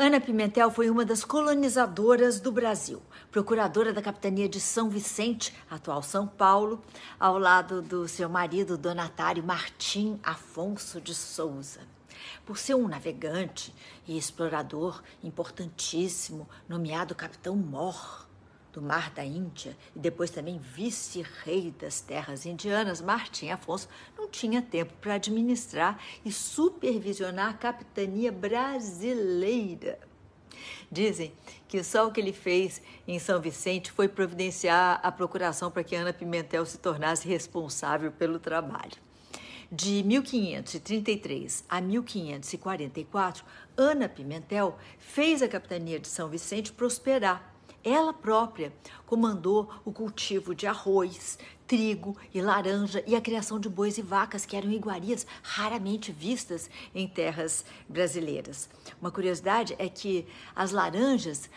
Ana Pimentel foi uma das colonizadoras do Brasil, procuradora da capitania de São Vicente, atual São Paulo, ao lado do seu marido donatário Martim Afonso de Souza. Por ser um navegante e explorador importantíssimo, nomeado Capitão Mor, do Mar da Índia e depois também vice-rei das terras indianas, Martim Afonso não tinha tempo para administrar e supervisionar a capitania brasileira. Dizem que só o que ele fez em São Vicente foi providenciar a procuração para que Ana Pimentel se tornasse responsável pelo trabalho. De 1533 a 1544, Ana Pimentel fez a capitania de São Vicente prosperar ela própria comandou o cultivo de arroz, trigo e laranja e a criação de bois e vacas, que eram iguarias raramente vistas em terras brasileiras. Uma curiosidade é que as laranjas,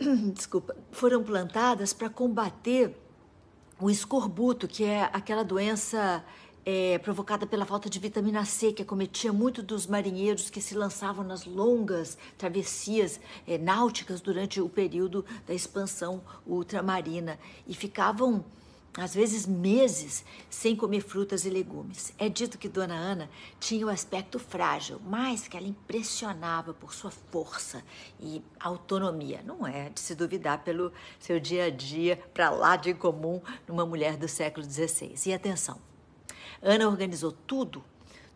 desculpa, foram plantadas para combater o escorbuto, que é aquela doença é, provocada pela falta de vitamina C, que acometia muito dos marinheiros que se lançavam nas longas travessias é, náuticas durante o período da expansão ultramarina e ficavam às vezes meses sem comer frutas e legumes. É dito que Dona Ana tinha o um aspecto frágil, mas que ela impressionava por sua força e autonomia. Não é de se duvidar pelo seu dia a dia para lá de comum numa mulher do século XVI. E atenção, Ana organizou tudo,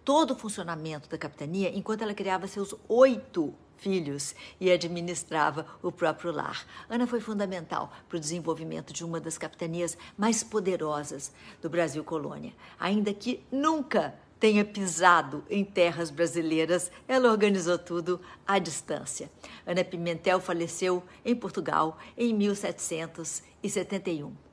todo o funcionamento da capitania, enquanto ela criava seus oito filhos e administrava o próprio lar. Ana foi fundamental para o desenvolvimento de uma das capitanias mais poderosas do Brasil colônia, ainda que nunca tenha pisado em terras brasileiras, ela organizou tudo à distância. Ana Pimentel faleceu em Portugal em 1771.